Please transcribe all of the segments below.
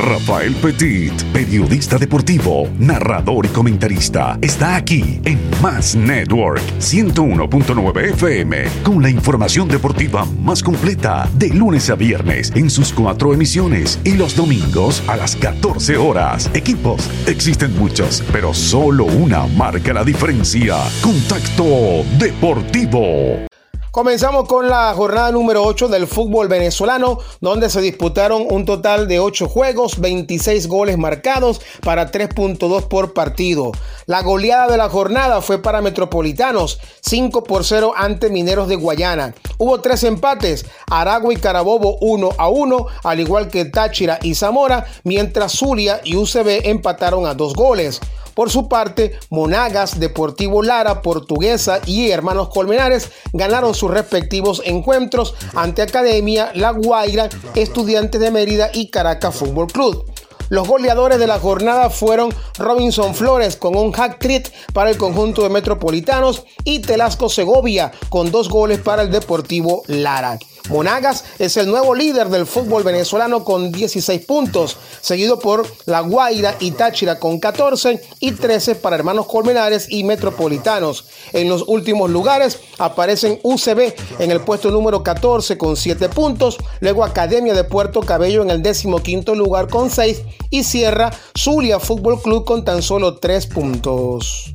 Rafael Petit, periodista deportivo, narrador y comentarista, está aquí en Más Network 101.9 FM con la información deportiva más completa de lunes a viernes en sus cuatro emisiones y los domingos a las 14 horas. Equipos, existen muchos, pero solo una marca la diferencia. Contacto Deportivo. Comenzamos con la jornada número 8 del fútbol venezolano, donde se disputaron un total de 8 juegos, 26 goles marcados para 3.2 por partido. La goleada de la jornada fue para Metropolitanos, 5 por 0 ante Mineros de Guayana. Hubo tres empates, Aragua y Carabobo 1 a 1, al igual que Táchira y Zamora, mientras Zulia y UCB empataron a dos goles. Por su parte, Monagas, Deportivo Lara, Portuguesa y Hermanos Colmenares ganaron sus respectivos encuentros ante Academia, La Guaira, Estudiantes de Mérida y Caracas Fútbol Club. Los goleadores de la jornada fueron Robinson Flores con un hack trick para el conjunto de Metropolitanos y Telasco Segovia con dos goles para el Deportivo Lara. Monagas es el nuevo líder del fútbol venezolano con 16 puntos, seguido por La Guaira y Táchira con 14 y 13 para Hermanos Colmenares y Metropolitanos. En los últimos lugares aparecen UCB en el puesto número 14 con 7 puntos, luego Academia de Puerto Cabello en el décimo quinto lugar con 6 y cierra Zulia Fútbol Club con tan solo 3 puntos.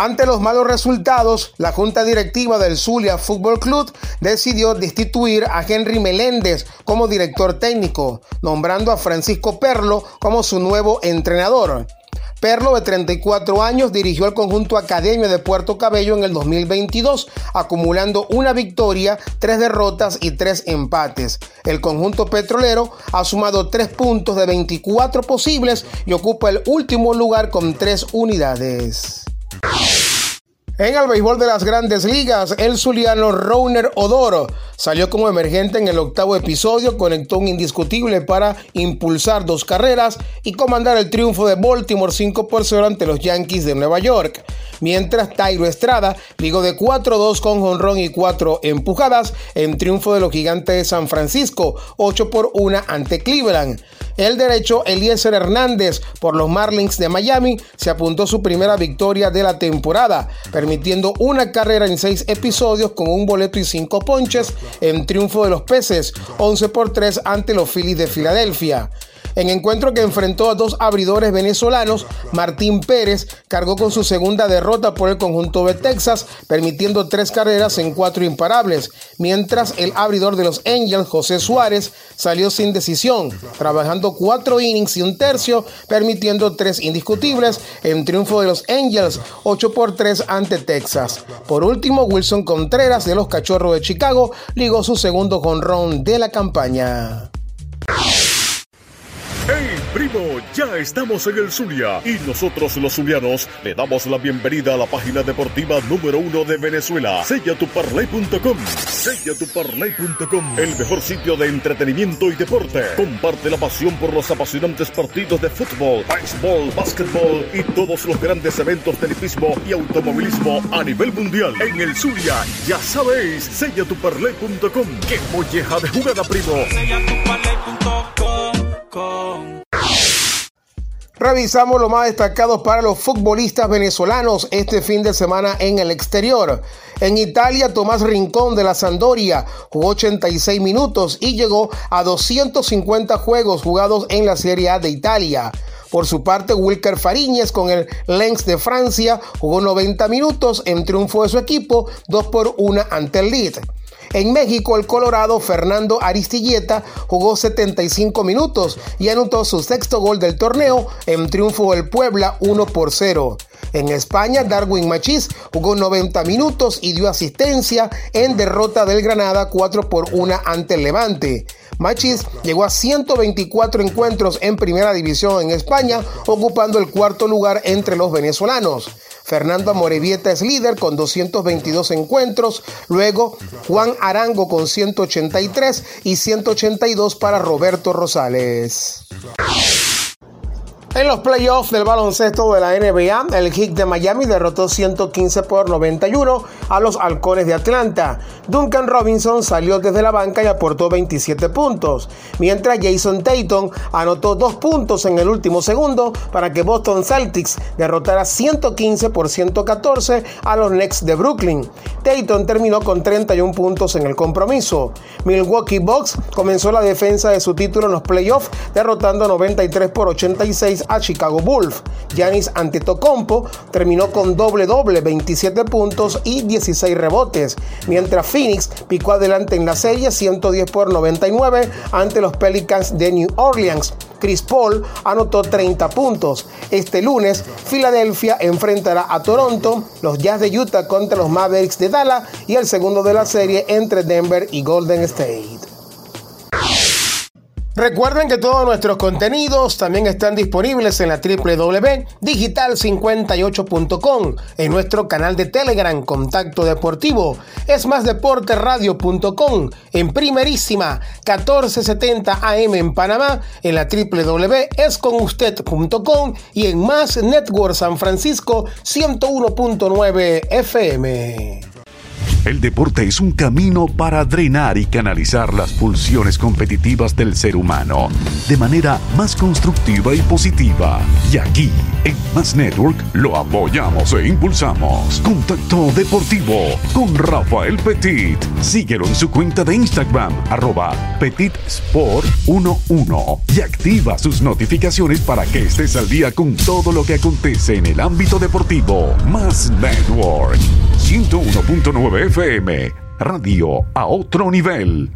Ante los malos resultados, la junta directiva del Zulia Fútbol Club decidió destituir a Henry Meléndez como director técnico, nombrando a Francisco Perlo como su nuevo entrenador. Perlo, de 34 años, dirigió al conjunto Academia de Puerto Cabello en el 2022, acumulando una victoria, tres derrotas y tres empates. El conjunto petrolero ha sumado tres puntos de 24 posibles y ocupa el último lugar con tres unidades. En el béisbol de las grandes ligas, el zuliano Rauner Odoro salió como emergente en el octavo episodio, conectó un indiscutible para impulsar dos carreras y comandar el triunfo de Baltimore 5 por 0 ante los Yankees de Nueva York. Mientras Tairo Estrada ligó de 4-2 con jonrón y 4 empujadas en triunfo de los gigantes de San Francisco, 8 por 1 ante Cleveland. El derecho Eliezer Hernández por los Marlins de Miami se apuntó su primera victoria de la temporada, permitiendo una carrera en seis episodios con un boleto y cinco ponches en triunfo de los peces, 11 por 3 ante los Phillies de Filadelfia. En encuentro que enfrentó a dos abridores venezolanos, Martín Pérez cargó con su segunda derrota por el conjunto de Texas, permitiendo tres carreras en cuatro imparables, mientras el abridor de los Angels, José Suárez, salió sin decisión, trabajando cuatro innings y un tercio, permitiendo tres indiscutibles en triunfo de los Angels, 8 por 3 ante Texas. Por último, Wilson Contreras de los Cachorros de Chicago ligó su segundo jonrón de la campaña. ¡Hey, primo! Ya estamos en el Zulia y nosotros los zulianos le damos la bienvenida a la página deportiva número uno de Venezuela, sellatuparlay.com. Sellatuparlay.com, el mejor sitio de entretenimiento y deporte. Comparte la pasión por los apasionantes partidos de fútbol, béisbol, básquetbol y todos los grandes eventos de hipismo y automovilismo a nivel mundial. En el Zulia, ya sabéis, sellatuparlay.com. ¡Qué molleja de jugada, primo! Revisamos lo más destacado para los futbolistas venezolanos este fin de semana en el exterior. En Italia, Tomás Rincón de la Sandoria jugó 86 minutos y llegó a 250 juegos jugados en la Serie A de Italia. Por su parte, Wilker Fariñez con el Lens de Francia jugó 90 minutos en triunfo de su equipo, 2 por 1 ante el Leeds. En México, el Colorado Fernando Aristilleta jugó 75 minutos y anotó su sexto gol del torneo en triunfo del Puebla 1 por 0. En España, Darwin Machís jugó 90 minutos y dio asistencia en derrota del Granada 4 por 1 ante el Levante. Machís llegó a 124 encuentros en primera división en España, ocupando el cuarto lugar entre los venezolanos. Fernando Amorevieta es líder con 222 encuentros, luego Juan Arango con 183 y 182 para Roberto Rosales. En los playoffs del baloncesto de la NBA, el Heat de Miami derrotó 115 por 91 a los Halcones de Atlanta. Duncan Robinson salió desde la banca y aportó 27 puntos, mientras Jason Tatum anotó dos puntos en el último segundo para que Boston Celtics derrotara 115 por 114 a los Knicks de Brooklyn. Tatum terminó con 31 puntos en el compromiso. Milwaukee Bucks comenzó la defensa de su título en los playoffs derrotando 93 por 86 a Chicago Bulls. Giannis Antetokounmpo terminó con doble doble, 27 puntos y 16 rebotes, mientras Phoenix picó adelante en la serie 110 por 99 ante los Pelicans de New Orleans. Chris Paul anotó 30 puntos. Este lunes, Filadelfia enfrentará a Toronto, los Jazz de Utah contra los Mavericks de Dallas y el segundo de la serie entre Denver y Golden State. Recuerden que todos nuestros contenidos también están disponibles en la www.digital58.com, en nuestro canal de Telegram Contacto Deportivo, es más radio.com, en primerísima 1470 AM en Panamá, en la www.esconusted.com y en Más Network San Francisco 101.9 FM. El deporte es un camino para drenar y canalizar las pulsiones competitivas del ser humano de manera más constructiva y positiva. Y aquí, en Más Network, lo apoyamos e impulsamos. Contacto Deportivo con Rafael Petit. Síguelo en su cuenta de Instagram, arroba PetitSport11 y activa sus notificaciones para que estés al día con todo lo que acontece en el ámbito deportivo. Más Network 101.9 FM, radio a otro nivel.